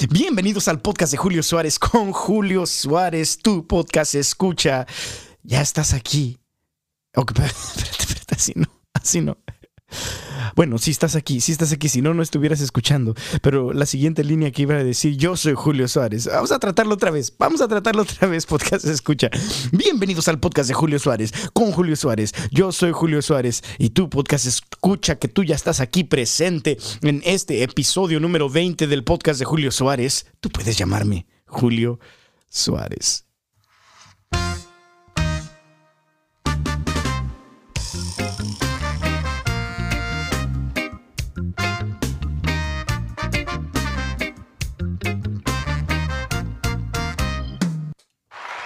Bienvenidos al podcast de Julio Suárez con Julio Suárez, tu podcast escucha. Ya estás aquí. Espérate, espérate, así no, así no. Bueno, si estás aquí, si estás aquí, si no, no estuvieras escuchando. Pero la siguiente línea que iba a decir, yo soy Julio Suárez. Vamos a tratarlo otra vez, vamos a tratarlo otra vez, podcast escucha. Bienvenidos al podcast de Julio Suárez, con Julio Suárez. Yo soy Julio Suárez y tu podcast escucha que tú ya estás aquí presente en este episodio número 20 del podcast de Julio Suárez. Tú puedes llamarme Julio Suárez.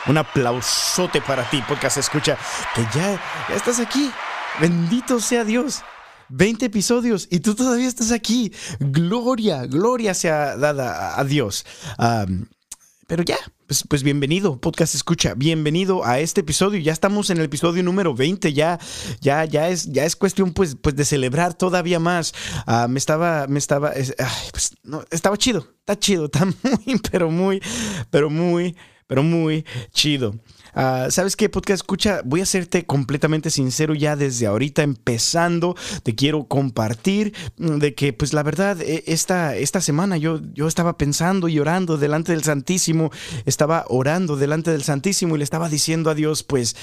Un aplausote para ti, podcast escucha, que ya, ya estás aquí. Bendito sea Dios. 20 episodios y tú todavía estás aquí. Gloria, gloria sea dada a Dios. pero ya, pues, pues, bienvenido, podcast escucha, bienvenido a este episodio. Ya estamos en el episodio número 20, ya, ya, ya es, ya es cuestión pues, pues de celebrar todavía más. Ah, me estaba, me estaba, pues, no, estaba chido, está chido, está muy, pero muy, pero muy pero muy chido. Ah, ¿Sabes qué, podcast escucha? Voy a serte completamente sincero ya desde ahorita empezando. Te quiero compartir mm, de que, pues la verdad, e, esta, esta semana yo, yo estaba pensando y orando delante del Santísimo. Estaba orando delante del Santísimo y le estaba diciendo a Dios, pues,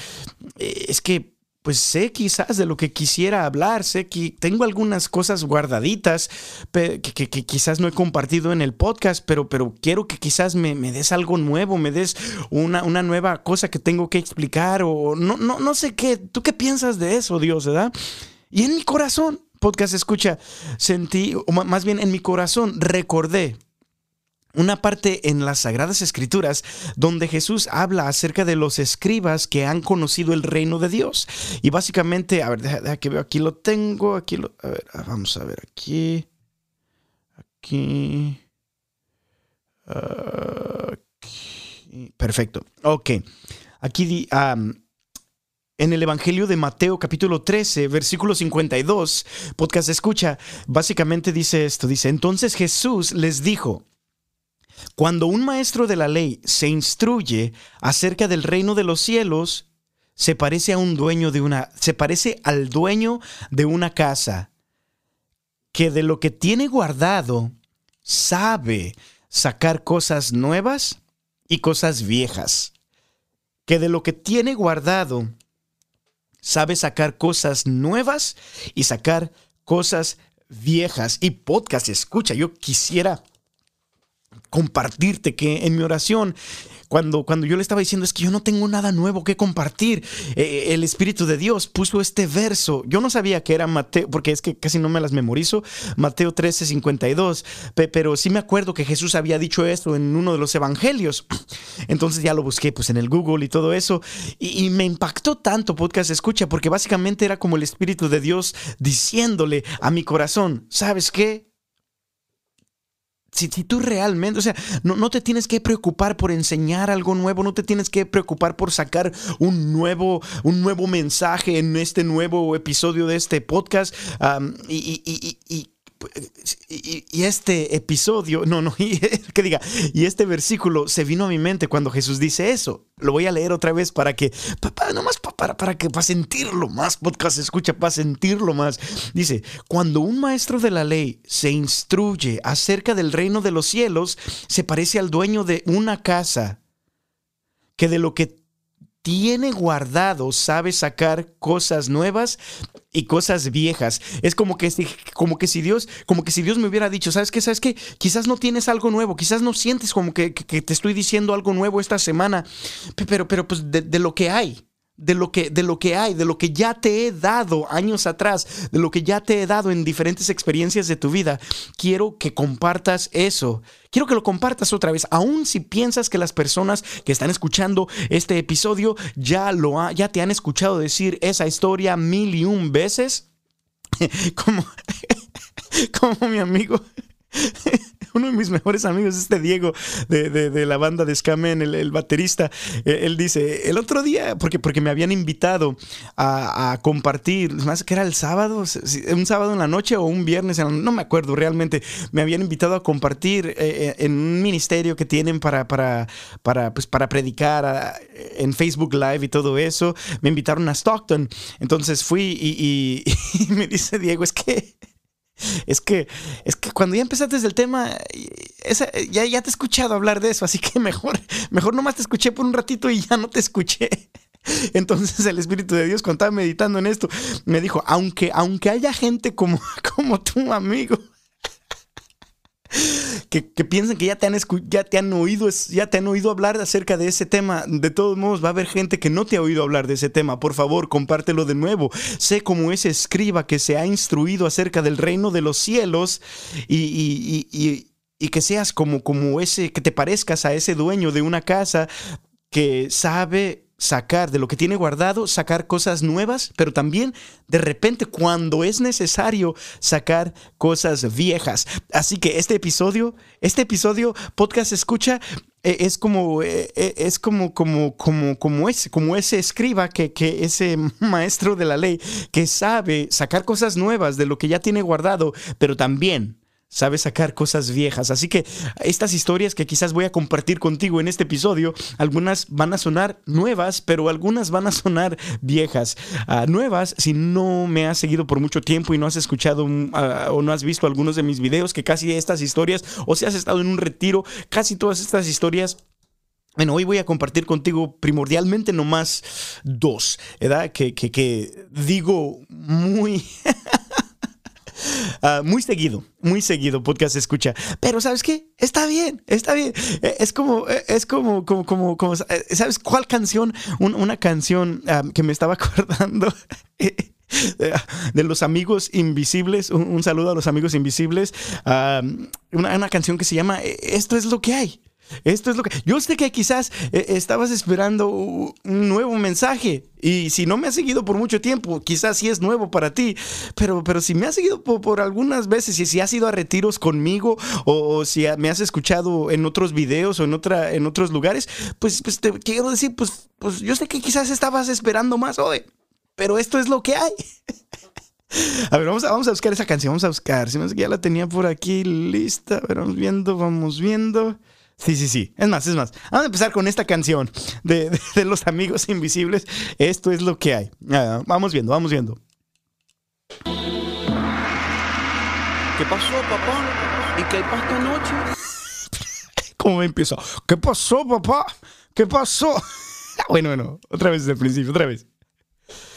eh, es que pues sé quizás de lo que quisiera hablar, sé que tengo algunas cosas guardaditas que, quizás no he compartido en el podcast, pero, pero quiero que quizás me, des algo nuevo, me des una, una, nueva cosa que tengo que explicar o no, no, no sé qué. ¿Tú qué piensas de eso, Dios, verdad? Y en mi corazón, podcast escucha, sentí, o más bien en mi corazón, recordé una parte en las Sagradas Escrituras donde Jesús habla acerca de los escribas que han conocido el reino de Dios. Y básicamente, a ver, deja, que veo, aquí lo tengo, aquí lo, a ver, ah, vamos a ver, aquí, aquí, perfecto, ok, aquí en el Evangelio de Mateo capítulo 13, versículo 52, podcast escucha, básicamente dice esto, dice, entonces Jesús les dijo, cuando un maestro de la ley se instruye acerca del reino de los cielos, se parece a un dueño de una se parece al dueño de una casa que de lo que tiene guardado sabe sacar cosas nuevas y cosas viejas. Que de lo que tiene guardado sabe sacar cosas nuevas y sacar cosas viejas. Y podcast, escucha, yo quisiera compartirte que en mi oración cuando, cuando, yo le estaba diciendo es que yo no tengo nada nuevo que compartir, eh, el Espíritu de Dios puso este verso. Yo no sabía que era Mateo, porque es que casi no me las memorizo, Mateo 13, 52, pero sí me acuerdo que Jesús había dicho esto en uno de los evangelios. Entonces ya lo busqué pues en el Google y todo eso. Y, y me impactó tanto podcast escucha, porque básicamente era como el Espíritu de Dios diciéndole a mi corazón, ¿sabes qué? Si, tú realmente, o sea, no, no, te tienes que preocupar por enseñar algo nuevo, no te tienes que preocupar por sacar un nuevo, un nuevo mensaje en este nuevo episodio de este podcast. y este episodio, no, no, que diga, y este versículo se vino a mi mente cuando Jesús dice eso. Lo voy a leer otra vez para que, papá, nomás para, para que, para sentirlo más, podcast escucha, para sentirlo más. Dice, cuando un maestro de la ley se instruye acerca del reino de los cielos, se parece al dueño de una casa que de lo que tiene guardado sabe sacar cosas nuevas y cosas viejas. Es como que, como que si Dios, como que si Dios me hubiera dicho, ¿sabes qué? ¿Sabes qué? Quizás no tienes algo nuevo, quizás no sientes como que, te estoy diciendo algo nuevo esta semana, pero, pero pues de lo que hay de lo, que, de lo que hay, de lo que ya te he dado años atrás, de lo que ya te he dado en diferentes experiencias de tu vida. Quiero que compartas eso. Quiero que lo compartas otra vez, aun si piensas que las personas que están escuchando este episodio ya, lo ya te han escuchado decir esa historia mil y un veces. como, como mi amigo uno de mis mejores amigos, este Diego de, la banda de Scamen, el, baterista, eh, él dice, el otro día, porque, porque me habían invitado a, compartir, más que era el sábado, un sábado en la noche o un viernes, no me acuerdo realmente, me habían invitado a compartir eh, eh, en un ministerio que tienen para, para, para, pues, para predicar en Facebook Live y todo eso, me invitaron a Stockton, entonces fui y me dice Diego, es que es que, es que cuando ya empezaste el tema, ya, ya te he escuchado hablar de eso, así que mejor, mejor nomás te escuché por un ratito y ya no te escuché. Entonces el Espíritu de Dios, cuando estaba meditando en esto, me dijo, aunque, aunque haya gente como, como tu amigo, que, piensen que ya te, han ya te han oído, ya te han oído hablar acerca de ese tema. De todos modos, va a haber gente que no te ha oído hablar de ese tema. Por favor, compártelo de nuevo. Sé como ese escriba que se ha instruido acerca del reino de los cielos y, y que seas como, como ese, que te parezcas a ese dueño de una casa que sabe sacar de lo que tiene guardado, sacar cosas nuevas, pero también de repente cuando es necesario sacar cosas viejas. Así que este episodio, este episodio podcast escucha e, es como e, e, es como como como como ese como ese escriba que, que ese maestro de la ley que sabe sacar cosas nuevas de lo que ya tiene guardado, pero también sabe sacar cosas viejas. Así que estas historias que quizás voy a compartir contigo en este episodio, algunas van a sonar nuevas, pero algunas van a sonar viejas. Ah, nuevas, si no me has seguido por mucho tiempo y no has escuchado mm, ah, o no has visto algunos de mis videos, que casi estas historias, o si has estado en un retiro, casi todas estas historias bueno, hoy voy a compartir contigo primordialmente nomás dos, ¿verdad? Que, que, que digo muy... Ah, muy seguido, muy seguido podcast escucha. Pero ¿sabes qué? Está bien, está bien. E, es como, e, es como, como, como, como eh, ¿sabes cuál canción? una canción que me estaba acordando. de los amigos invisibles, un, saludo a los amigos invisibles, una, canción que se llama e, Esto es lo que hay. Esto es lo que... Yo sé que quizás eh, estabas esperando un nuevo mensaje y si no me has seguido por mucho tiempo, quizás sí es nuevo para ti, pero, pero si me has seguido por, algunas veces y si has ido a retiros conmigo o, si me has escuchado en otros videos o en, otra, en otros lugares, pues, pues te quiero decir, pues, pues yo sé que quizás estabas esperando más hoy, pero esto es lo que hay. A ver, vamos a, vamos a buscar esa canción, vamos a buscar. Si me que ya la tenía por aquí lista. A ver, vamos viendo, vamos viendo. Sí, sí, sí. Es más, es más. Vamos a empezar con esta canción de, los amigos invisibles. Esto es lo que hay. Ah, vamos viendo, vamos viendo. ¿Qué pasó, papá? ¿Y qué hay esta noche? ¿Cómo me empiezo? ¿Qué pasó, papá? ¿Qué pasó? bueno, bueno, otra vez desde el principio, otra vez.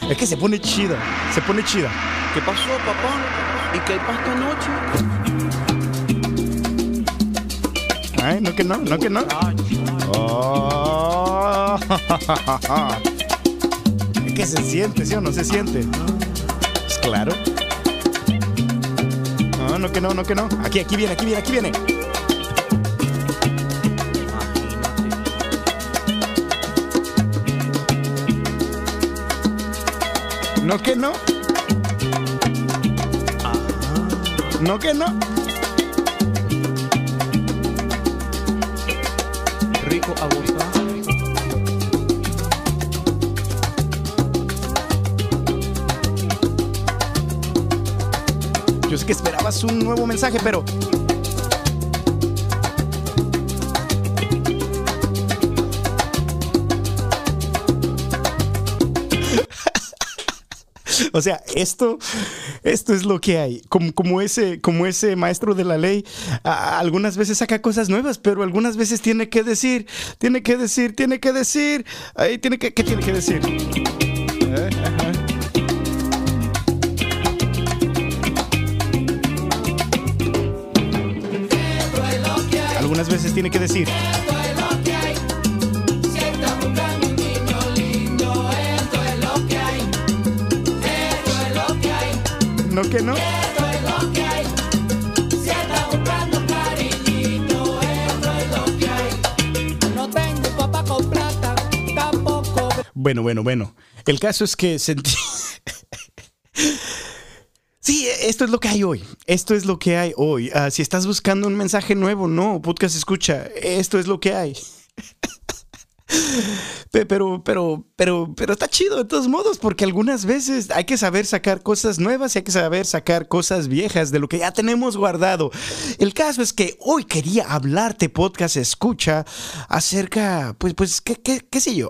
Es que se pone chida, se pone chida. ¿Qué pasó, papá? ¿Y qué hay esta no que no, no que no. Oh. Es que se siente, ¿sí o no se siente? Pues claro. No, no que no, no que no. Aquí, aquí viene, aquí viene, aquí viene. No que no. No que no. Yo sé que esperabas un nuevo mensaje, pero O sea, esto, esto es lo que hay. Como, como, ese, como ese maestro de la ley, algunas veces saca cosas nuevas, pero algunas veces tiene que decir, tiene que decir, tiene que decir, ahí tiene que, ¿qué tiene que decir? Algunas veces tiene que decir. ¿No que no? Bueno, bueno, bueno. El caso es que sentí. Sí, esto es lo que hay hoy. Esto es lo que hay hoy. Ah, si estás buscando un mensaje nuevo, no, podcast escucha. Esto es lo que hay. Pero, pero, pero, pero está chido de todos modos, porque algunas veces hay que saber sacar cosas nuevas y hay que saber sacar cosas viejas de lo que ya tenemos guardado. El caso es que hoy quería hablarte, podcast escucha, acerca, pues, pues, qué, qué, qué sé yo.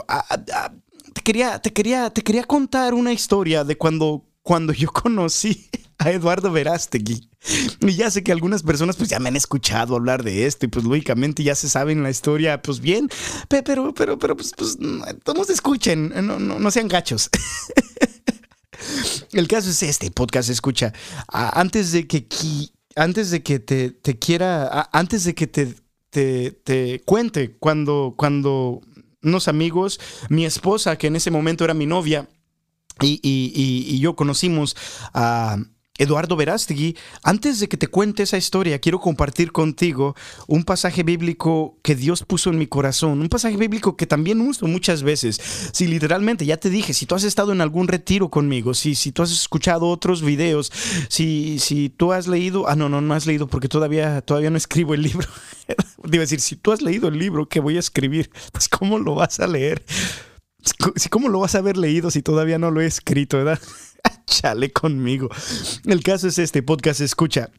te quería, te quería, te quería contar una historia de cuando, cuando yo conocí a Eduardo Verástegui. Y ya sé que algunas personas pues ya me han escuchado hablar de esto y pues lógicamente ya se saben la historia pues bien, pero, pero, pero pues, pues todos escuchen, no, no, no sean gachos. El caso es este, podcast escucha, antes de que, antes de que te, te quiera, antes de que te, te, te cuente cuando, cuando unos amigos, mi esposa, que en ese momento era mi novia, y, y, y, yo conocimos a, Eduardo Verástegui, antes de que te cuente esa historia, quiero compartir contigo un pasaje bíblico que Dios puso en mi corazón, un pasaje bíblico que también uso muchas veces. Si literalmente, ya te dije, si tú has estado en algún retiro conmigo, si, si tú has escuchado otros videos, si, si tú has leído, ah, no, no, no has leído porque todavía, todavía no escribo el libro. Debo decir, si tú has leído el libro que voy a escribir, pues ¿cómo lo vas a leer? ¿Cómo lo vas a haber leído si todavía no lo he escrito, verdad? Chale conmigo. El caso es este podcast escucha.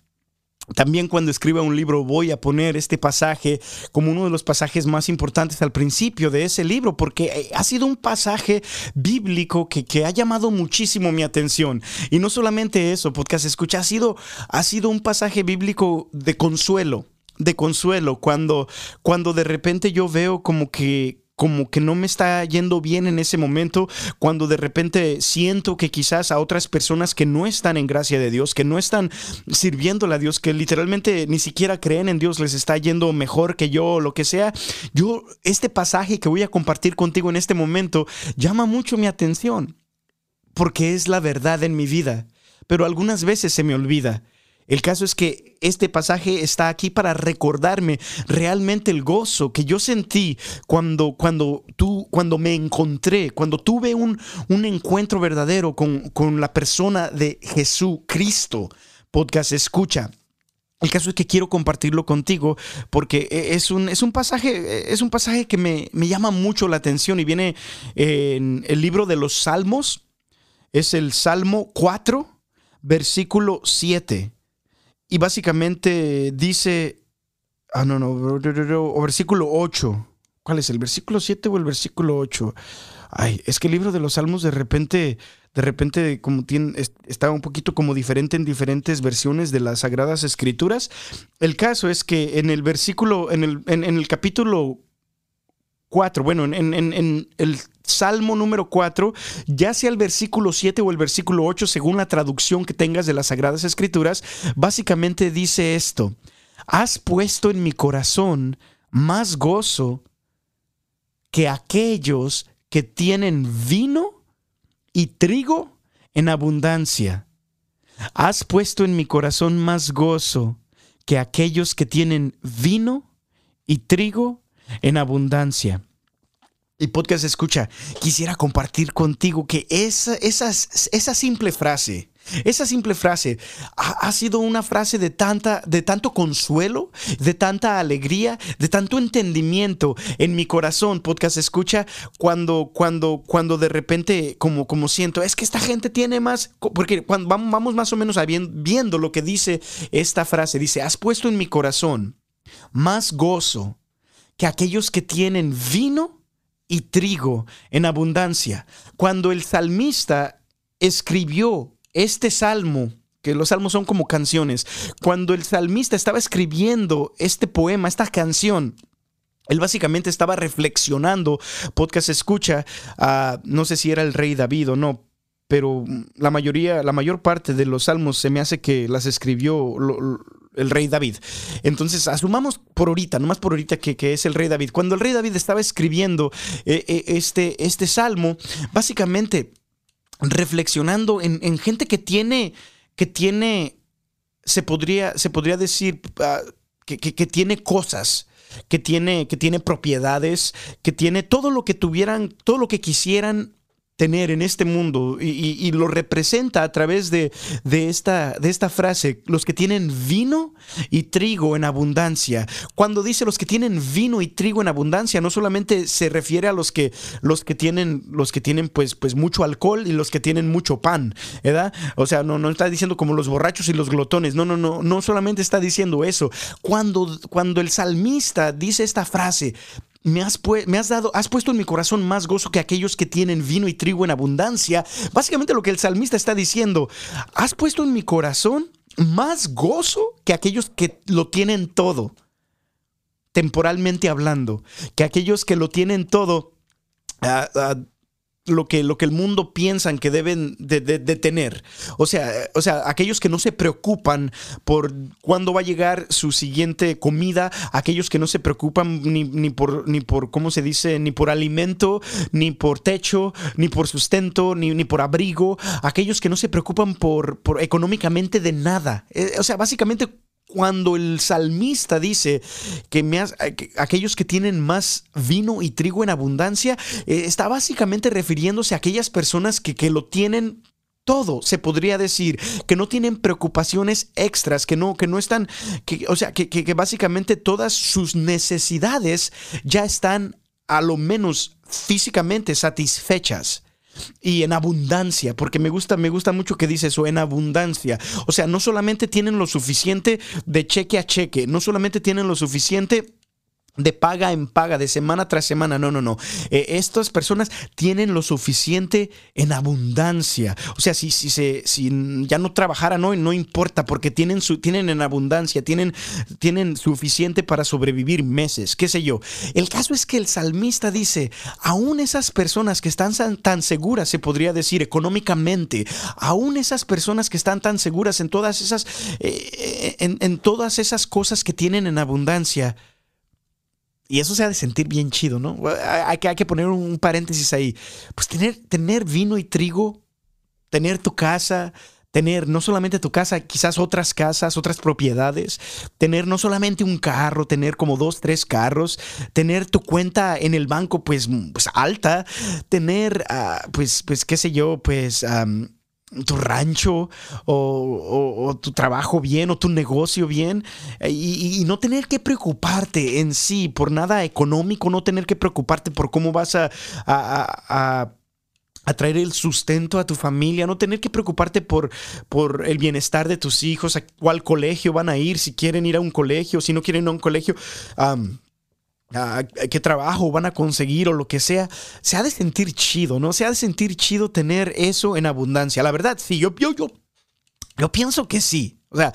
También cuando escriba un libro voy a poner este pasaje como uno de los pasajes más importantes al principio de ese libro, porque eh, ha sido un pasaje bíblico que, que ha llamado muchísimo mi atención. Y no solamente eso, podcast escucha, ha sido, ha sido un pasaje bíblico de consuelo, de consuelo, cuando, cuando de repente yo veo como que como que no me está yendo bien en ese momento, cuando de repente siento que quizás a otras personas que no están en gracia de Dios, que no están sirviéndole a Dios, que literalmente ni siquiera creen en Dios, les está yendo mejor que yo o lo que sea, yo, este pasaje que voy a compartir contigo en este momento llama mucho mi atención, porque es la verdad en mi vida, pero algunas veces se me olvida. El caso es que este pasaje está aquí para recordarme realmente el gozo que yo sentí cuando, cuando, tú, cuando me encontré, cuando tuve un, un encuentro verdadero con, con la persona de Jesucristo. Podcast escucha. El caso es que quiero compartirlo contigo porque es un, es un pasaje, es un pasaje que me, me, llama mucho la atención y viene en el libro de los Salmos. Es el Salmo 4, versículo 7. Y básicamente dice, ah, no, no, o versículo 8. ¿Cuál es? ¿El versículo 7 o el versículo 8? Ay, es que el libro de los Salmos de repente, de repente como tiene, está un poquito como diferente en diferentes versiones de las Sagradas Escrituras. El caso es que en el versículo, en el, en el capítulo 4, bueno, en, en, el Salmo número 4, ya sea el versículo 7 o el versículo 8, según la traducción que tengas de las Sagradas Escrituras, básicamente dice esto, has puesto en mi corazón más gozo que aquellos que tienen vino y trigo en abundancia. Has puesto en mi corazón más gozo que aquellos que tienen vino y trigo en abundancia. Y podcast escucha, quisiera compartir contigo que esa, esa, esa simple frase, esa simple frase ha, sido una frase de, tanta, de tanto consuelo, de tanta alegría, de tanto entendimiento en mi corazón. Podcast escucha cuando, cuando, cuando de repente como, como siento, es que esta gente tiene más, porque cuando vamos más o menos viendo lo que dice esta frase, dice, has puesto en mi corazón más gozo que aquellos que tienen vino y trigo en abundancia. Cuando el salmista escribió este salmo, que los salmos son como canciones, cuando el salmista estaba escribiendo este poema, esta canción, él básicamente estaba reflexionando, podcast escucha, no sé si era el rey David o no, pero la mayoría, la mayor parte de los salmos se me hace que las escribió el rey David. Entonces, asumamos por ahorita, nomás por ahorita que, que es el rey David. Cuando el rey David estaba escribiendo eh, eh, este, este salmo, básicamente reflexionando en, gente que tiene, que tiene, se podría, se podría decir, ah, que, que, tiene cosas, que tiene, que tiene propiedades, que tiene todo lo que tuvieran, todo lo que quisieran tener en este mundo y, lo representa a través de, de, esta, de esta frase, los que tienen vino y trigo en abundancia. Cuando dice los que tienen vino y trigo en abundancia, no solamente se refiere a los que, los que tienen, los que tienen pues, pues mucho alcohol y los que tienen mucho pan, ¿verdad? O sea, no, no está diciendo como los borrachos y los glotones, no, no, no, no solamente está diciendo eso. Cuando, cuando el salmista dice esta frase, me has, me has, dado, has puesto en mi corazón más gozo que aquellos que tienen vino y trigo en abundancia. Básicamente lo que el salmista está diciendo, has puesto en mi corazón más gozo que aquellos que lo tienen todo, temporalmente hablando, que aquellos que lo tienen todo. Ah, ah, lo que, lo que el mundo piensan que deben de, tener. O sea, o sea, aquellos que no se preocupan por cuándo va a llegar su siguiente comida, aquellos que no se preocupan ni, por, ni por, ¿cómo se dice? Ni por alimento, ni por techo, ni por sustento, ni, ni por abrigo, aquellos que no se preocupan por, por económicamente de nada. Eh, o sea, básicamente cuando el salmista dice que, me aquellos que tienen más vino y trigo en abundancia, eh, está básicamente refiriéndose a aquellas personas que, que lo tienen todo, se podría decir, que no tienen preocupaciones extras, que no, que no están, que, o sea, que, que básicamente todas sus necesidades ya están a lo menos físicamente satisfechas y en abundancia, porque me gusta, me gusta mucho que dice eso, en abundancia. O sea, no solamente tienen lo suficiente de cheque a cheque, no solamente tienen lo suficiente de paga en paga, de semana tras semana. No, no, no. Eh, estas personas tienen lo suficiente en abundancia. O sea, si, si, se, si ya no trabajaran hoy, no importa, porque tienen, su, tienen en abundancia, tienen, tienen suficiente para sobrevivir meses, qué sé yo. El caso es que el salmista dice, aún esas personas que están tan seguras, se podría decir, económicamente, aún esas personas que están tan seguras en todas esas, eh, en, en todas esas cosas que tienen en abundancia, y eso se ha de sentir bien chido, ¿no? Hay que, hay que poner un paréntesis ahí. Pues tener, tener vino y trigo, tener tu casa, tener no solamente tu casa, quizás otras casas, otras propiedades, tener no solamente un carro, tener como dos, tres carros, tener tu cuenta en el banco pues, pues alta, tener, ah, pues, pues, qué sé yo, pues tu rancho o, tu trabajo bien o tu negocio bien y, no tener que preocuparte en sí por nada económico, no tener que preocuparte por cómo vas a, a, traer el sustento a tu familia, no tener que preocuparte por, por el bienestar de tus hijos, a cuál colegio van a ir, si quieren ir a un colegio, si no quieren ir a un colegio a, qué trabajo van a conseguir o lo que sea, se ha de sentir chido, ¿no? Se ha de sentir chido tener eso en abundancia. La verdad, sí, yo, yo, yo, yo pienso que sí. O sea,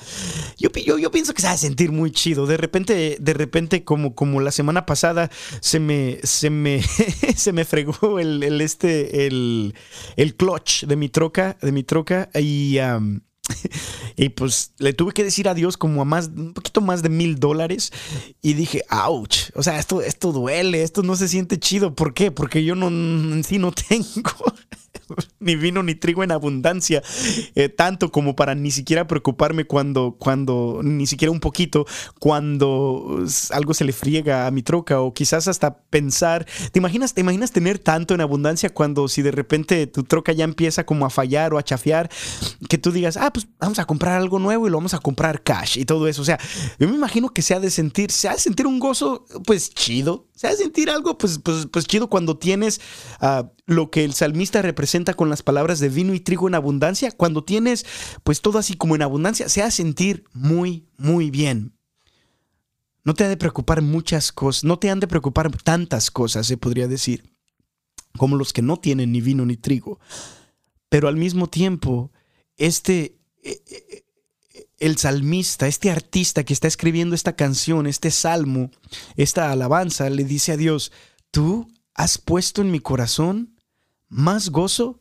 yo, yo, yo, pienso que se ha de sentir muy chido. De repente, de repente, como, como la semana pasada, se me, se me, se me fregó el, el este, el, el clutch de mi troca, de mi troca y y pues le tuve que decir adiós como a más, un poquito más de mil dólares. Y dije, ouch, o sea, esto, esto duele, esto no se siente chido. ¿Por qué? Porque yo no, en sí no tengo. ni vino ni trigo en abundancia, eh, tanto como para ni siquiera preocuparme cuando, cuando, ni siquiera un poquito, cuando algo se le friega a mi troca o quizás hasta pensar, ¿te imaginas, te imaginas tener tanto en abundancia cuando si de repente tu troca ya empieza como a fallar o a chafear, que tú digas, ah, pues vamos a comprar algo nuevo y lo vamos a comprar cash y todo eso, o sea, yo me imagino que se ha de sentir, se ha de sentir un gozo, pues chido, se ha de sentir algo, pues, pues, pues chido cuando tienes uh, lo que el salmista representa con las palabras de vino y trigo en abundancia, cuando tienes pues todo así como en abundancia, se hace sentir muy, muy bien. No te ha de preocupar muchas cosas, no te han de preocupar tantas cosas, se podría decir, como los que no tienen ni vino ni trigo. Pero al mismo tiempo, este, e, e, el salmista, este artista que está escribiendo esta canción, este salmo, esta alabanza, le dice a Dios, tú has puesto en mi corazón más gozo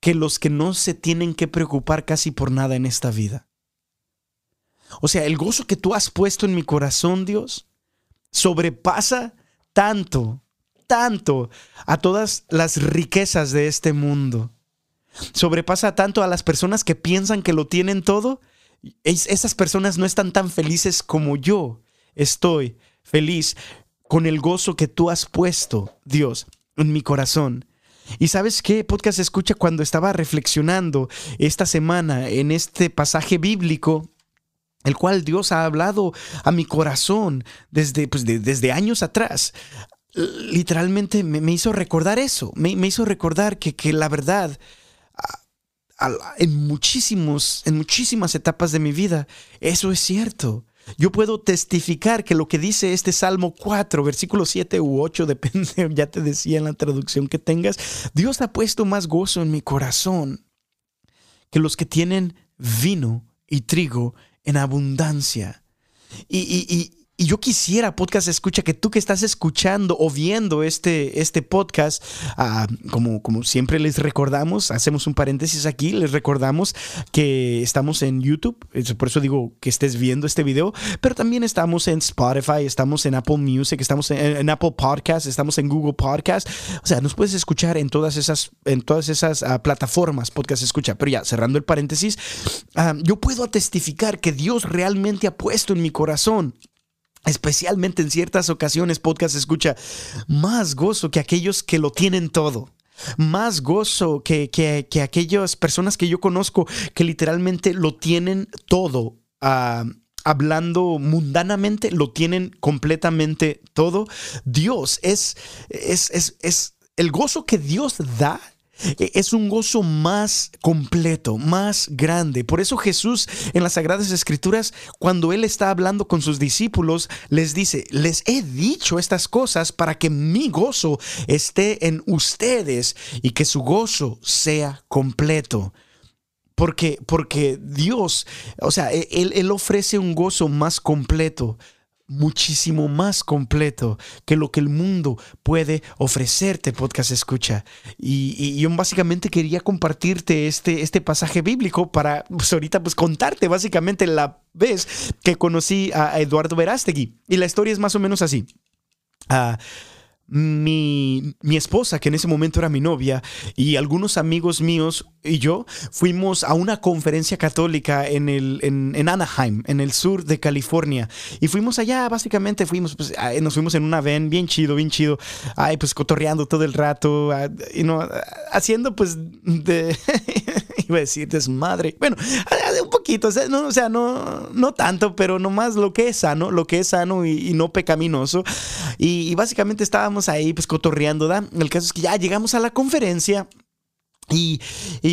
que los que no se tienen que preocupar casi por nada en esta vida. O sea, el gozo que tú has puesto en mi corazón, Dios, sobrepasa tanto, tanto a todas las riquezas de este mundo. Sobrepasa tanto a las personas que piensan que lo tienen todo. esas personas no están tan felices como yo estoy feliz con el gozo que tú has puesto, Dios, en mi corazón. Y sabes qué, podcast escucha cuando estaba reflexionando esta semana en este pasaje bíblico, el cual Dios ha hablado a mi corazón desde, pues, desde años atrás. Literalmente me, hizo recordar eso, me, hizo recordar que, que la verdad en, muchísimos, en muchísimas etapas de mi vida, eso es cierto. Yo puedo testificar que lo que dice este Salmo 4, versículo 7 u 8, depende, ya te decía en la traducción que tengas, Dios ha puesto más gozo en mi corazón que los que tienen vino y trigo en abundancia. Y, y, y yo quisiera, podcast escucha, que tú que estás escuchando o viendo este, este podcast, ah, como, como siempre les recordamos, hacemos un paréntesis aquí, les recordamos que estamos en YouTube, por eso digo que estés viendo este video, pero también estamos en Spotify, estamos en Apple Music, estamos en, Apple Podcast, estamos en Google Podcast, o sea, nos puedes escuchar en todas esas, en todas esas ah, plataformas, podcast escucha, pero ya, cerrando el paréntesis, ah, yo puedo testificar que Dios realmente ha puesto en mi corazón especialmente en ciertas ocasiones, podcast escucha, más gozo que aquellos que lo tienen todo. Más gozo que, que, aquellas personas que yo conozco que literalmente lo tienen todo. Ah, hablando mundanamente, lo tienen completamente todo. Dios es, es, es, es el gozo que Dios da es un gozo más completo, más grande. Por eso Jesús en las Sagradas Escrituras, cuando Él está hablando con sus discípulos, les dice, les he dicho estas cosas para que mi gozo esté en ustedes y que su gozo sea completo. Porque, porque Dios, o sea, e, él, él ofrece un gozo más completo muchísimo más completo que lo que el mundo puede ofrecerte, podcast escucha. Y, yo básicamente quería compartirte este, este pasaje bíblico para pues ahorita pues contarte básicamente la vez que conocí a Eduardo Verástegui. Y la historia es más o menos así. Ah, mi, mi, esposa, que en ese momento era mi novia, y algunos amigos míos y yo fuimos a una conferencia católica en, el, en, Anaheim, en el sur de California. Y fuimos allá, básicamente fuimos, pues, nos fuimos en una van bien chido, bien chido, ay, pues cotorreando todo el rato, y no, haciendo pues de, iba a decir desmadre, bueno, un poquito, o sea, no, o sea, no, no tanto, pero nomás lo que es sano, lo que es sano y, no pecaminoso. Y, y básicamente estábamos ahí pues cotorreando, ¿da? El caso es que ya llegamos a la conferencia. Y,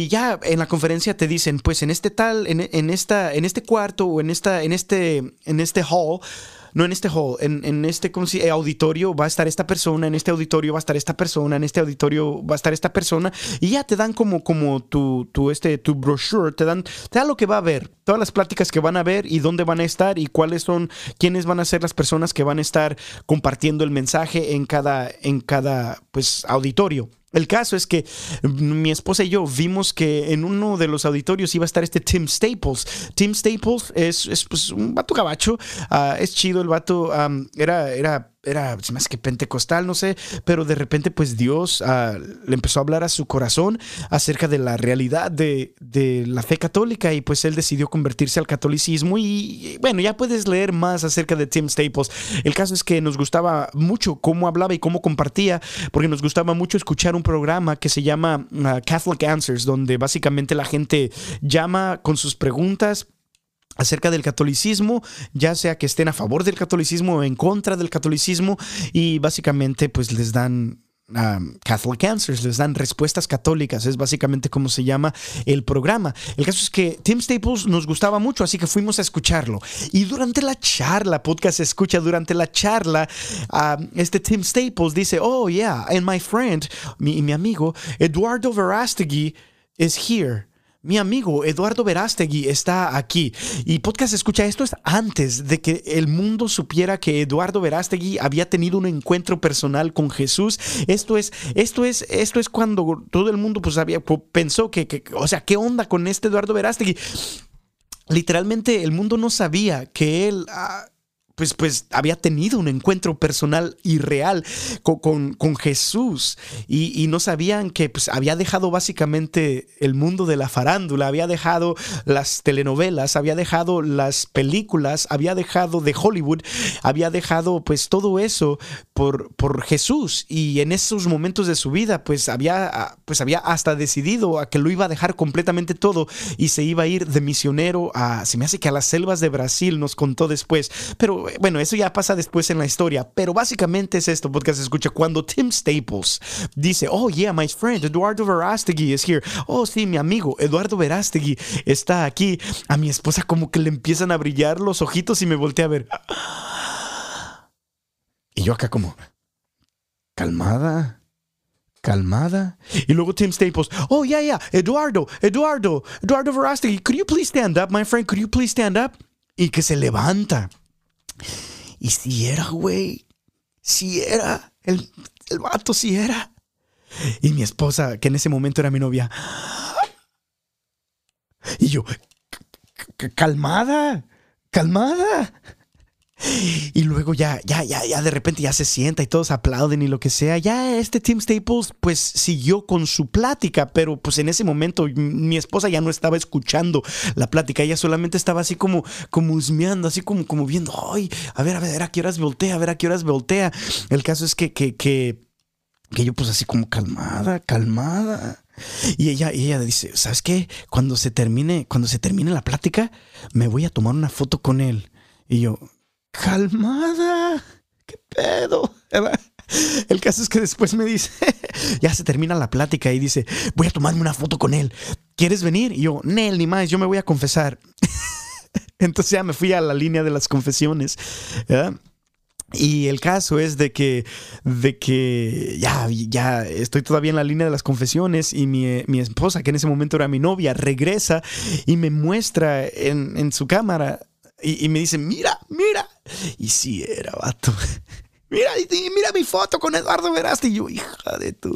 ya en la conferencia te dicen, pues en este tal, en, esta, en este cuarto o en esta, en este, en este hall, no en este hall, en, en este eh, auditorio va a estar esta persona, en este auditorio va a estar esta persona, en este auditorio va a estar esta persona, y ya te dan como, como tu, tu, este, tu brochure, te dan, te dan lo que va a haber, todas las pláticas que van a ver y dónde van a estar y cuáles son, quiénes van a ser las personas que van a estar compartiendo el mensaje en cada, en cada pues, auditorio. El caso es que mi esposa y yo vimos que en uno de los auditorios iba a estar este Tim Staples. Tim Staples es, es pues, un vato gabacho, ah, es chido el vato, era, era era más que pentecostal, no sé, pero de repente pues Dios ah, le empezó a hablar a su corazón acerca de la realidad de, de, la fe católica y pues él decidió convertirse al catolicismo y bueno, ya puedes leer más acerca de Tim Staples. El caso es que nos gustaba mucho cómo hablaba y cómo compartía, porque nos gustaba mucho escuchar un programa que se llama ah, Catholic Answers, donde básicamente la gente llama con sus preguntas acerca del catolicismo, ya sea que estén a favor del catolicismo o en contra del catolicismo y básicamente pues les dan um, Catholic Answers, les dan respuestas católicas, es básicamente como se llama el programa. El caso es que Tim Staples nos gustaba mucho, así que fuimos a escucharlo. Y durante la charla, podcast escucha, durante la charla, um, este Tim Staples dice, oh yeah, and my friend, mi, mi amigo, Eduardo Verastegui is here. Mi amigo Eduardo Verástegui está aquí y podcast escucha esto es antes de que el mundo supiera que Eduardo Verástegui había tenido un encuentro personal con Jesús. Esto es esto es esto es cuando todo el mundo pues había pensó que, o sea, ¿qué onda con este Eduardo Verástegui? Literalmente el mundo no sabía que él ah, pues, pues había tenido un encuentro personal y real con, con, Jesús. Y, no sabían que pues, había dejado básicamente el mundo de la farándula, había dejado las telenovelas, había dejado las películas, había dejado de Hollywood, había dejado pues todo eso por, por Jesús. Y en esos momentos de su vida pues había, pues había hasta decidido a que lo iba a dejar completamente todo y se iba a ir de misionero a, se me hace que a las selvas de Brasil, nos contó después, pero bueno, eso ya pasa después en la historia, pero básicamente es esto, podcast escucha, cuando Tim Staples dice, oh yeah, my friend Eduardo Verástegui is here, oh sí, mi amigo Eduardo Verástegui está aquí, a mi esposa como que le empiezan a brillar los ojitos y me volteé a ver. Y yo acá como, calmada, calmada. Y luego Tim Staples, oh yeah, yeah, Eduardo, Eduardo, Eduardo Verástegui, could you please stand up, my friend, could you please stand up? Y que se levanta. Y si era, güey, si era, el, el vato si era. Y mi esposa, que en ese momento era mi novia. Y yo, calmada, calmada. Y luego ya, ya, ya, ya de repente ya se sienta y todos aplauden y lo que sea. Ya este Tim Staples pues siguió con su plática, pero pues en ese momento mi esposa ya no estaba escuchando la plática, ella solamente estaba así como, como husmeando, así como, como viendo, ay, a ver, a ver, a qué horas voltea, a ver a qué horas voltea. El caso es que, que, que, que yo pues así como calmada, calmada. Y ella, y ella dice, ¿sabes qué? Cuando se termine, cuando se termine la plática, me voy a tomar una foto con él. Y yo, calmada, qué pedo. El caso es que después me dice, ya se termina la plática y dice, voy a tomarme una foto con él. ¿Quieres venir? Y yo, Nel, ni más, yo me voy a confesar. Entonces ya me fui a la línea de las confesiones. Y el caso es de que, de que ya, ya estoy todavía en la línea de las confesiones y mi, mi esposa, que en ese momento era mi novia, regresa y me muestra en, en su cámara y, me dice, mira, mira. Y sí era, vato. Mira, mira mi foto con Eduardo Verasti. Y yo, hija de tu,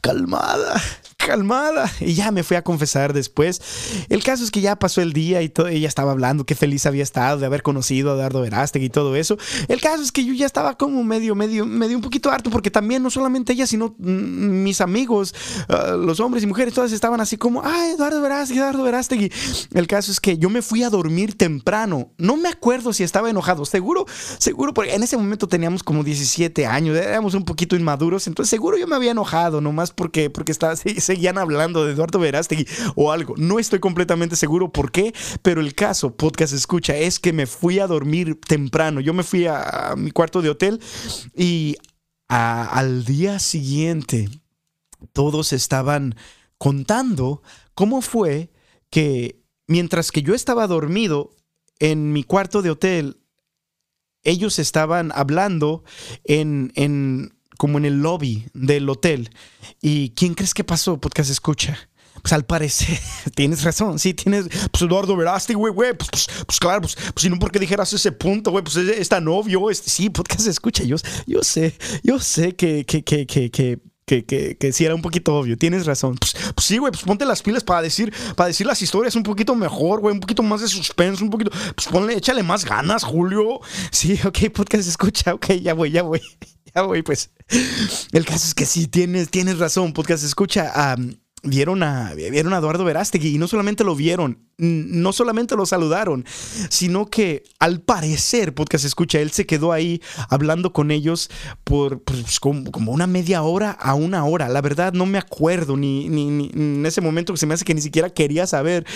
calmada calmada. Y ya me fui a confesar después. El caso es que ya pasó el día y todo, ella estaba hablando qué feliz había estado de haber conocido a Eduardo Verástegui y todo eso. El caso es que yo ya estaba como medio, medio, medio un poquito harto porque también no solamente ella, sino mm, mis amigos, ah, los hombres y mujeres, todas estaban así como, ah, Eduardo Verástegui, Eduardo Verástegui. El caso es que yo me fui a dormir temprano. No me acuerdo si estaba enojado. Seguro, seguro, porque en ese momento teníamos como 17 años, éramos un poquito inmaduros, entonces seguro yo me había enojado, nomás porque, porque estaba, seguían hablando de Eduardo Verástegui o algo. No estoy completamente seguro por qué, pero el caso, podcast escucha, es que me fui a dormir temprano. Yo me fui a, mi cuarto de hotel y al día siguiente todos estaban contando cómo fue que mientras que yo estaba dormido en mi cuarto de hotel, ellos estaban hablando en, en como en el lobby del hotel. ¿Y quién crees que pasó? Podcast escucha. Pues al parecer, tienes razón, sí, tienes, pues Eduardo Verasti, güey, güey, pues, pues, pues, claro, pues, pues si no, ¿por qué dijeras ese punto, güey? Pues está novio, este, sí, podcast escucha, yo, yo sé, yo sé que, que, que, que, que que, que, que, sí era un poquito obvio. Tienes razón. Pues, pues, sí, güey, pues ponte las pilas para decir, para decir las historias un poquito mejor, güey, un poquito más de suspense, un poquito. Pues ponle, échale más ganas, Julio. Sí, ok, podcast escucha, ok, ya voy, ya voy. Pues. El caso es que sí, tienes, tienes razón, podcast escucha. vieron a, vieron a Eduardo Verástegui y no solamente lo vieron, no solamente lo saludaron, sino que al parecer, podcast escucha, él se quedó ahí hablando con ellos por pues, como, una media hora a una hora. La verdad no me acuerdo ni, ni, en ese momento que se me hace que ni siquiera quería saber.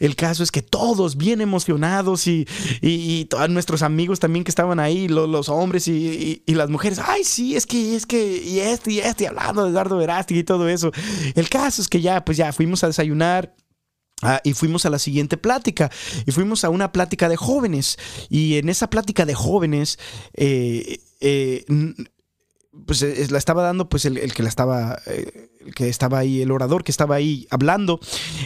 El caso es que todos bien emocionados y, y, todos nuestros amigos también que estaban ahí, los, hombres y, las mujeres, ay sí, es que, es que, y este y este, hablando de Eduardo Verástegui y todo eso. El caso es que ya, pues ya fuimos a desayunar Ah, y fuimos a la siguiente plática, y fuimos a una plática de jóvenes, y en esa plática de jóvenes, eh, eh, pues eh, la estaba dando pues el, que la estaba, que estaba ahí, el orador que estaba ahí hablando.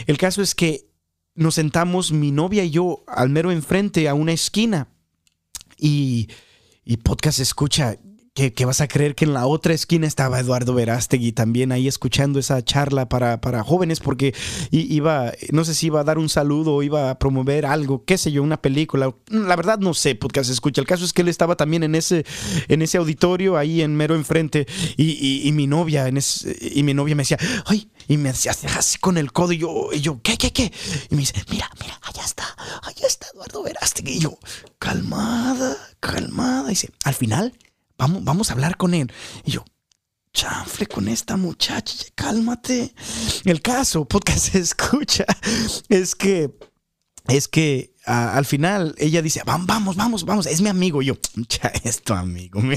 El caso es que nos sentamos mi novia y yo al mero enfrente a una esquina, y, y podcast escucha, que, que, vas a creer que en la otra esquina estaba Eduardo Verástegui también ahí escuchando esa charla para, para jóvenes porque iba, no sé si iba a dar un saludo o iba a promover algo, qué sé yo, una película. La verdad no sé, podcast escucha. El caso es que él estaba también en ese, en ese auditorio ahí en mero enfrente y, y, mi novia en ese, y mi novia me decía, ay, y me hacía así con el codo y yo, y yo, ¿qué, qué, qué? Y me dice, mira, mira, allá está, allá está Eduardo Verástegui. Y yo, calmada, calmada. Y dice, al final Vamos, vamos a hablar con él. Y yo, chanfle con esta muchacha, cálmate. El caso, podcast escucha, es que, es que al final ella dice, vamos, vamos, vamos, vamos, es mi amigo. Y yo, ya es tu amigo.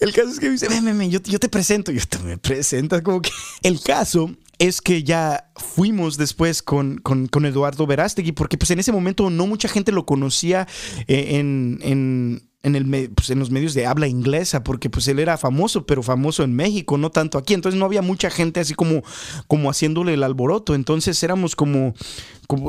El caso es que dice, ven, ven, ven, yo, te presento. Yo te me presentas como que... El caso es que ya fuimos después con, con, con, Eduardo Verástegui, porque pues en ese momento no mucha gente lo conocía eh, en, en, el, pues, en los medios de habla inglesa, porque pues él era famoso, pero famoso en México, no tanto aquí. Entonces no había mucha gente así como, como haciéndole el alboroto. Entonces éramos como,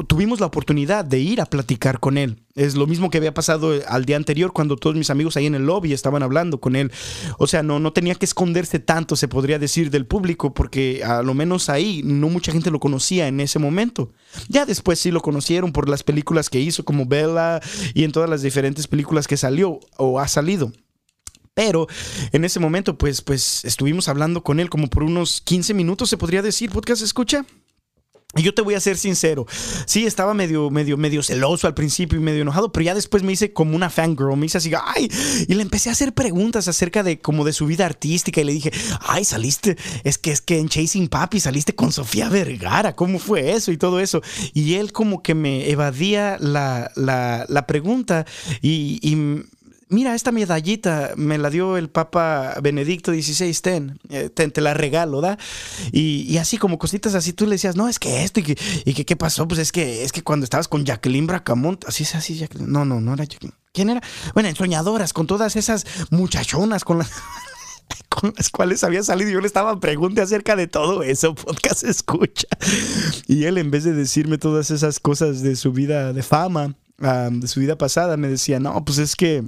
tuvimos la oportunidad de ir a platicar con él. Es lo mismo que había pasado al día anterior cuando todos mis amigos ahí en el lobby estaban hablando con él. O sea, no, no tenía que esconderse tanto, se podría decir, del público, porque a lo menos ahí no mucha gente lo conocía en ese momento. Ya después sí lo conocieron por las películas que hizo, como Bella y en todas las diferentes películas que salió o ha salido. Pero en ese momento, pues, pues estuvimos hablando con él como por unos 15 minutos, se podría decir, podcast escucha. Y yo te voy a ser sincero, sí, estaba medio, medio, medio celoso al principio y medio enojado, pero ya después me hice como una fangirl, me hice así, ay, y le empecé a hacer preguntas acerca de como de su vida artística y le dije, ay, saliste, es que es que en Chasing Papi saliste con Sofía Vergara, ¿cómo fue eso y todo eso? Y él como que me evadía la, la, pregunta y, y mira, esta medallita me la dio el Papa Benedicto XVI, eh, ten, te la regalo, ¿da? Y, así como cositas así, tú le decías, no, es que esto, y que, y que qué pasó, pues es que, es que cuando estabas con Jacqueline Bracamont, así es así, Jacqueline, no, no, no era Jacqueline. ¿Quién era? Bueno, ensoñadoras, con todas esas muchachonas, con las... con las cuales había salido. Yo le estaba preguntando acerca de todo eso, podcast escucha. Y él, en vez de decirme todas esas cosas de su vida de fama, de su vida pasada, me decía, no, pues es que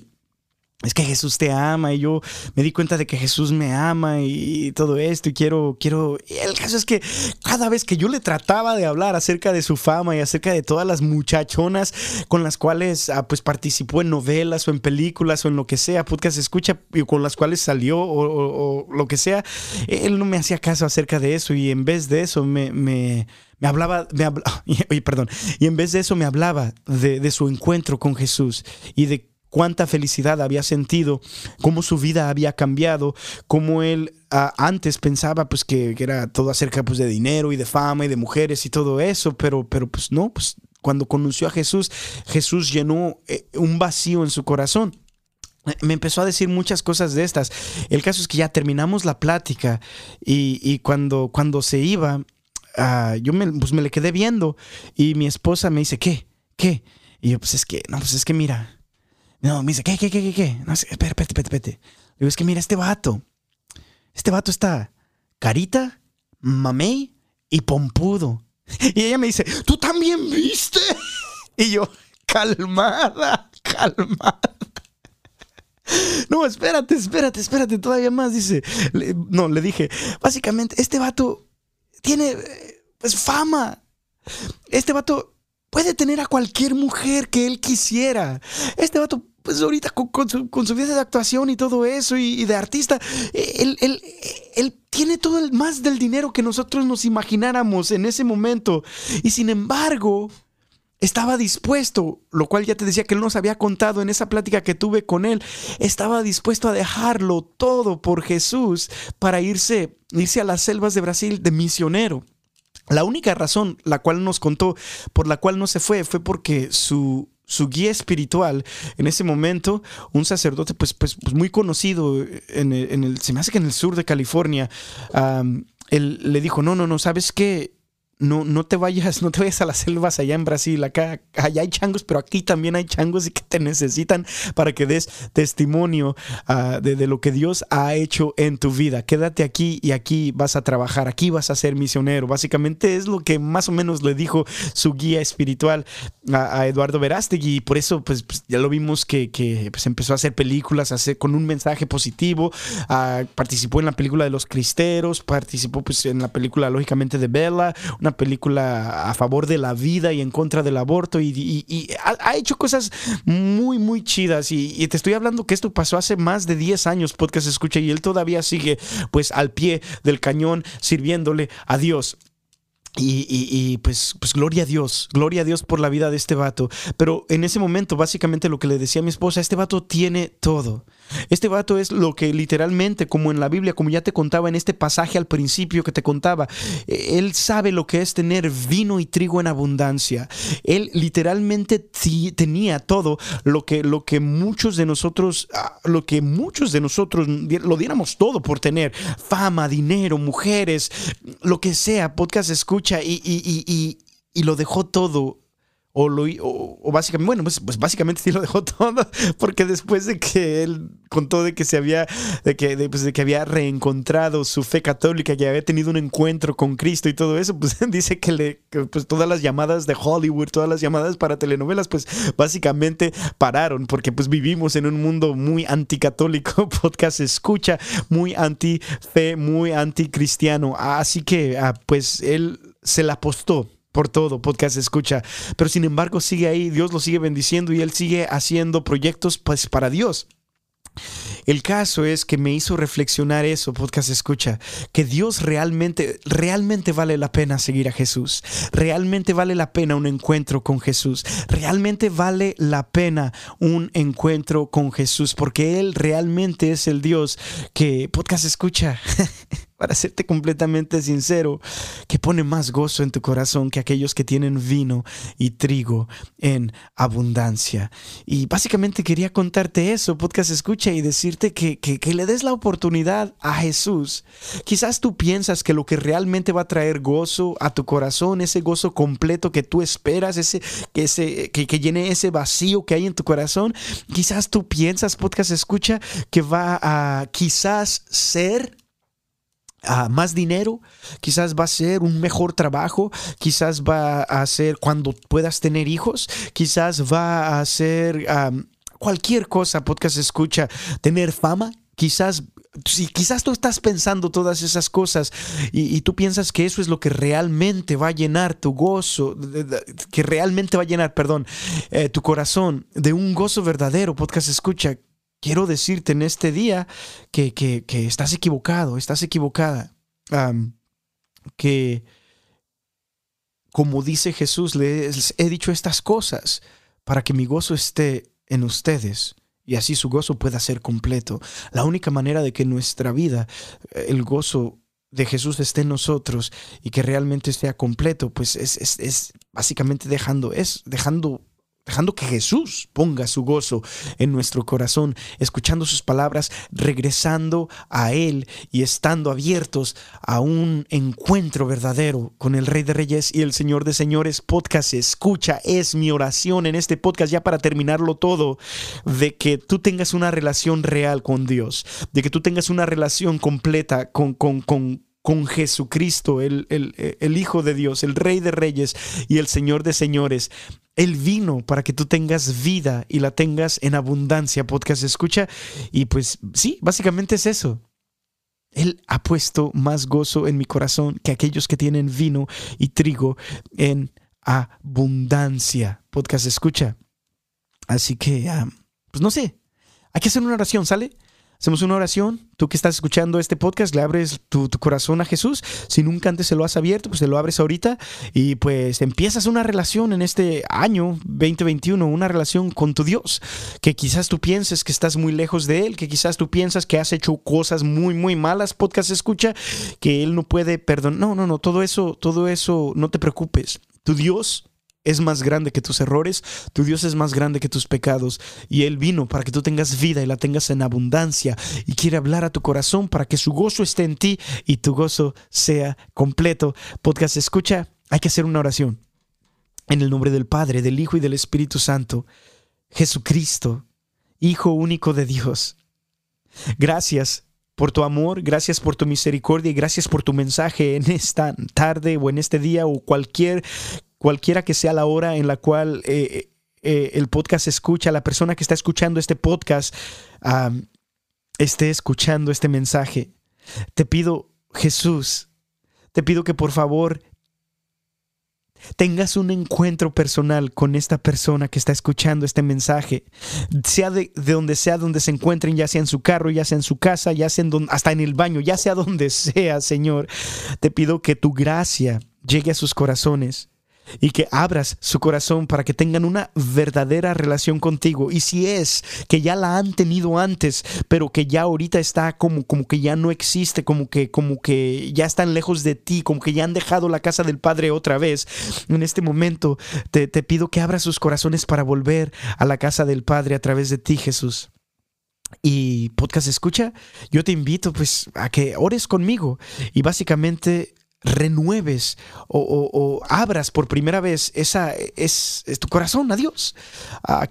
es que Jesús te ama y yo me di cuenta de que Jesús me ama y todo esto y quiero, quiero... El caso es que cada vez que yo le trataba de hablar acerca de su fama y acerca de todas las muchachonas con las cuales ah, pues participó en novelas o en películas o en lo que sea, podcast escucha y con las cuales salió o, lo que sea, él no me hacía caso acerca de eso y en vez de eso me... me me hablaba, me oye, perdón, y en vez de eso me hablaba de, de, su encuentro con Jesús y de cuánta felicidad había sentido, cómo su vida había cambiado, cómo él ah, antes pensaba pues que, era todo acerca pues de dinero y de fama y de mujeres y todo eso, pero, pero pues no, pues cuando conoció a Jesús, Jesús llenó eh, un vacío en su corazón. Me empezó a decir muchas cosas de estas. El caso es que ya terminamos la plática y, cuando, cuando se iba, ah, yo me, pues me le quedé viendo y mi esposa me dice, ¿qué? ¿Qué? Y yo, pues es que, no, pues es que mira, no, me dice, ¿qué, qué, qué, qué? No, espera, espérate, espérate, espérate. digo, es que mira, este vato. Este vato está carita, mamey y pompudo. Y ella me dice, ¿tú también viste? Y yo, calmada, calmada. No, espérate, espérate, espérate, todavía más. Dice, no, le dije, básicamente, este vato tiene, pues, fama. Este vato puede tener a cualquier mujer que él quisiera. Este vato pues ahorita con, su, vida de actuación y todo eso y, de artista, él, él, tiene todo el más del dinero que nosotros nos imagináramos en ese momento. Y sin embargo, estaba dispuesto, lo cual ya te decía que él nos había contado en esa plática que tuve con él, estaba dispuesto a dejarlo todo por Jesús para irse, irse a las selvas de Brasil de misionero. La única razón, la cual nos contó, por la cual no se fue, fue porque su, su guía espiritual en ese momento, un sacerdote pues, pues, pues muy conocido en el, se me hace que en el sur de California, él le dijo, no, no, no, ¿sabes qué? No, no te vayas, no te vayas a las selvas allá en Brasil, acá, allá hay changos, pero aquí también hay changos y que te necesitan para que des testimonio ah, de, lo que Dios ha hecho en tu vida. Quédate aquí y aquí vas a trabajar, aquí vas a ser misionero. Básicamente es lo que más o menos le dijo su guía espiritual a, Eduardo Verástegui y por eso pues, pues ya lo vimos que, pues, empezó a hacer películas hacer, con un mensaje positivo, ah, participó en la película de los cristeros, participó pues en la película lógicamente de Bella, una película a favor de la vida y en contra del aborto y, ha, hecho cosas muy, muy chidas y, te estoy hablando que esto pasó hace más de 10 años, podcast escucha, y él todavía sigue pues al pie del cañón sirviéndole a Dios. Y, pues, pues gloria a Dios, gloria a Dios por la vida de este vato. Pero en ese momento, básicamente lo que le decía a mi esposa, este vato tiene todo. Este vato es lo que literalmente, como en la Biblia, como ya te contaba en este pasaje al principio que te contaba, él sabe lo que es tener vino y trigo en abundancia. Él literalmente tenía todo lo que, lo que muchos de nosotros, ah, lo que muchos de nosotros lo diéramos todo por tener. Fama, dinero, mujeres, lo que sea, podcast escucha y, y, y, y lo dejó todo o, lo, básicamente, bueno, pues, pues, básicamente sí lo dejó todo, porque después de que él contó de que se había, de que, pues, de que había reencontrado su fe católica, que había tenido un encuentro con Cristo y todo eso, pues dice que, le, pues todas las llamadas de Hollywood, todas las llamadas para telenovelas, pues básicamente pararon, porque pues vivimos en un mundo muy anticatólico, podcast escucha, muy anti fe, muy anticristiano, así que ah, pues él se la apostó por todo, podcast escucha. Pero sin embargo sigue ahí, Dios lo sigue bendiciendo y él sigue haciendo proyectos pues para Dios. El caso es que me hizo reflexionar eso, podcast escucha, que Dios realmente, realmente vale la pena seguir a Jesús, realmente vale la pena un encuentro con Jesús, realmente vale la pena un encuentro con Jesús, porque Él realmente es el Dios que, podcast escucha, para serte completamente sincero, que pone más gozo en tu corazón que aquellos que tienen vino y trigo en abundancia. Y básicamente quería contarte eso, podcast escucha, y decirte que, que, le des la oportunidad a Jesús. Quizás tú piensas que lo que realmente va a traer gozo a tu corazón, ese gozo completo que tú esperas, ese, que, ese, que, que llene ese vacío que hay en tu corazón, quizás tú piensas, podcast escucha, que va a quizás ser más dinero, quizás va a ser un mejor trabajo, quizás va a ser cuando puedas tener hijos, quizás va a ser cualquier cosa, podcast escucha, tener fama, quizás si quizás tú estás pensando todas esas cosas y, tú piensas que eso es lo que realmente va a llenar tu gozo, que realmente va a llenar, perdón, eh, tu corazón de un gozo verdadero, podcast escucha, quiero decirte en este día que, estás equivocado, estás equivocada. que, como dice Jesús, les he dicho estas cosas para que mi gozo esté en ustedes y así su gozo pueda ser completo. La única manera de que nuestra vida, el gozo de Jesús esté en nosotros y que realmente sea completo, pues es, es, es básicamente dejando, es dejando dejando que Jesús ponga su gozo en nuestro corazón, escuchando sus palabras, regresando a Él y estando abiertos a un encuentro verdadero con el Rey de Reyes y el Señor de Señores. Podcast escucha, es mi oración en este podcast ya para terminarlo todo, de que tú tengas una relación real con Dios, de que tú tengas una relación completa con, con, con con Jesucristo, el, el, Hijo de Dios, el Rey de Reyes y el Señor de Señores. Él vino para que tú tengas vida y la tengas en abundancia, podcast escucha. Y pues sí, básicamente es eso. Él ha puesto más gozo en mi corazón que aquellos que tienen vino y trigo en abundancia. Podcast escucha. Así que, ah, pues no sé, hay que hacer una oración, ¿sale? Hacemos una oración. Tú que estás escuchando este podcast, le abres tu, corazón a Jesús. Si nunca antes se lo has abierto, pues se lo abres ahorita y pues empiezas una relación en este año 2021, una relación con tu Dios. Que quizás tú pienses que estás muy lejos de Él, que quizás tú piensas que has hecho cosas muy, muy malas. Podcast escucha que Él no puede perdonar. No, no, no, todo eso, todo eso, no te preocupes. Tu Dios es más grande que tus errores, tu Dios es más grande que tus pecados y Él vino para que tú tengas vida y la tengas en abundancia y quiere hablar a tu corazón para que su gozo esté en ti y tu gozo sea completo. Podcast escucha, hay que hacer una oración. En el nombre del Padre, del Hijo y del Espíritu Santo, Jesucristo, Hijo único de Dios. Gracias por tu amor, gracias por tu misericordia y gracias por tu mensaje en esta tarde o en este día o cualquier cualquiera que sea la hora en la cual eh, eh, el podcast se escucha, la persona que está escuchando este podcast esté escuchando este mensaje. Te pido, Jesús, te pido que por favor tengas un encuentro personal con esta persona que está escuchando este mensaje, sea de, donde sea donde se encuentren, ya sea en su carro, ya sea en su casa, ya sea en hasta en el baño, ya sea donde sea, Señor, te pido que tu gracia llegue a sus corazones y que abras su corazón para que tengan una verdadera relación contigo. Y si es que ya la han tenido antes, pero que ya ahorita está como, como que ya no existe, como que, como que ya están lejos de ti, como que ya han dejado la casa del Padre otra vez, en este momento te, te pido que abras sus corazones para volver a la casa del Padre a través de ti, Jesús y podcast escucha, yo te invito pues a que ores conmigo y básicamente renueves o, abras por primera vez esa, es, tu corazón a Dios,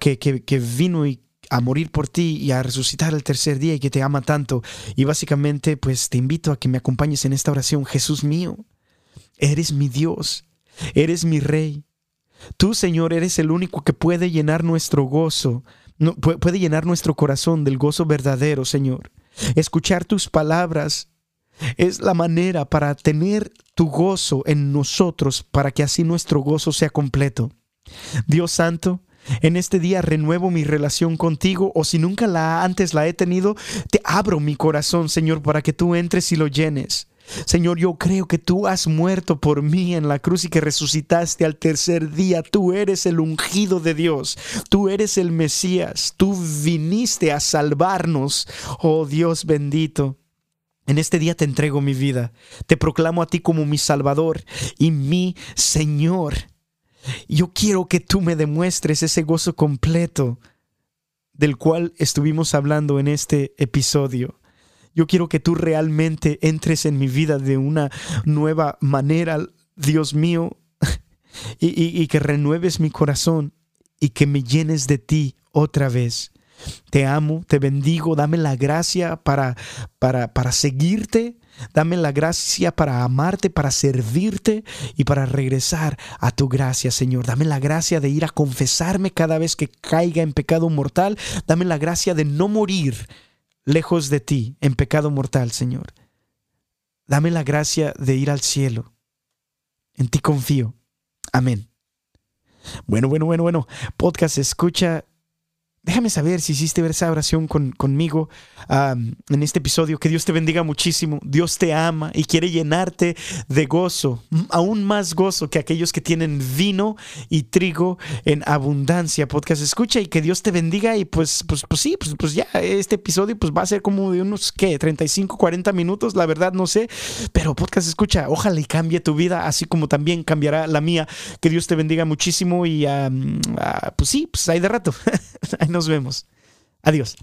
que, que, vino y a morir por ti y a resucitar el tercer día y que te ama tanto. Y básicamente, pues te invito a que me acompañes en esta oración. Jesús mío, eres mi Dios, eres mi Rey. Tú, Señor, eres el único que puede llenar nuestro gozo, no, puede llenar nuestro corazón del gozo verdadero, Señor. Escuchar tus palabras es la manera para tener tu gozo en nosotros, para que así nuestro gozo sea completo. Dios Santo, en este día renuevo mi relación contigo o si nunca la antes la he tenido, te abro mi corazón, Señor, para que tú entres y lo llenes. Señor, yo creo que tú has muerto por mí en la cruz y que resucitaste al tercer día. Tú eres el ungido de Dios. Tú eres el Mesías. Tú viniste a salvarnos. Oh Dios bendito. En este día te entrego mi vida, te proclamo a ti como mi Salvador y mi Señor. Yo quiero que tú me demuestres ese gozo completo del cual estuvimos hablando en este episodio. Yo quiero que tú realmente entres en mi vida de una nueva manera, Dios mío, y, y que renueves mi corazón y que me llenes de ti otra vez. Te amo, te bendigo, dame la gracia para, para, para seguirte, dame la gracia para amarte, para servirte y para regresar a tu gracia, Señor. Dame la gracia de ir a confesarme cada vez que caiga en pecado mortal. Dame la gracia de no morir lejos de ti en pecado mortal, Señor. Dame la gracia de ir al cielo. En ti confío. Amén. Bueno, bueno, bueno, bueno. Podcast escucha Déjame saber si hiciste esa oración conmigo en este episodio. Que Dios te bendiga muchísimo. Dios te ama y quiere llenarte de gozo, aún más gozo que aquellos que tienen vino y trigo en abundancia. Podcast escucha y que Dios te bendiga. Y pues, pues, pues sí, pues, pues ya este episodio pues va a ser como de unos, ¿qué? 35, 40 minutos. La verdad no sé. Pero podcast escucha, ojalá y cambie tu vida, así como también cambiará la mía. Que Dios te bendiga muchísimo y ah, pues sí, pues ahí de rato. nos vemos. Adiós.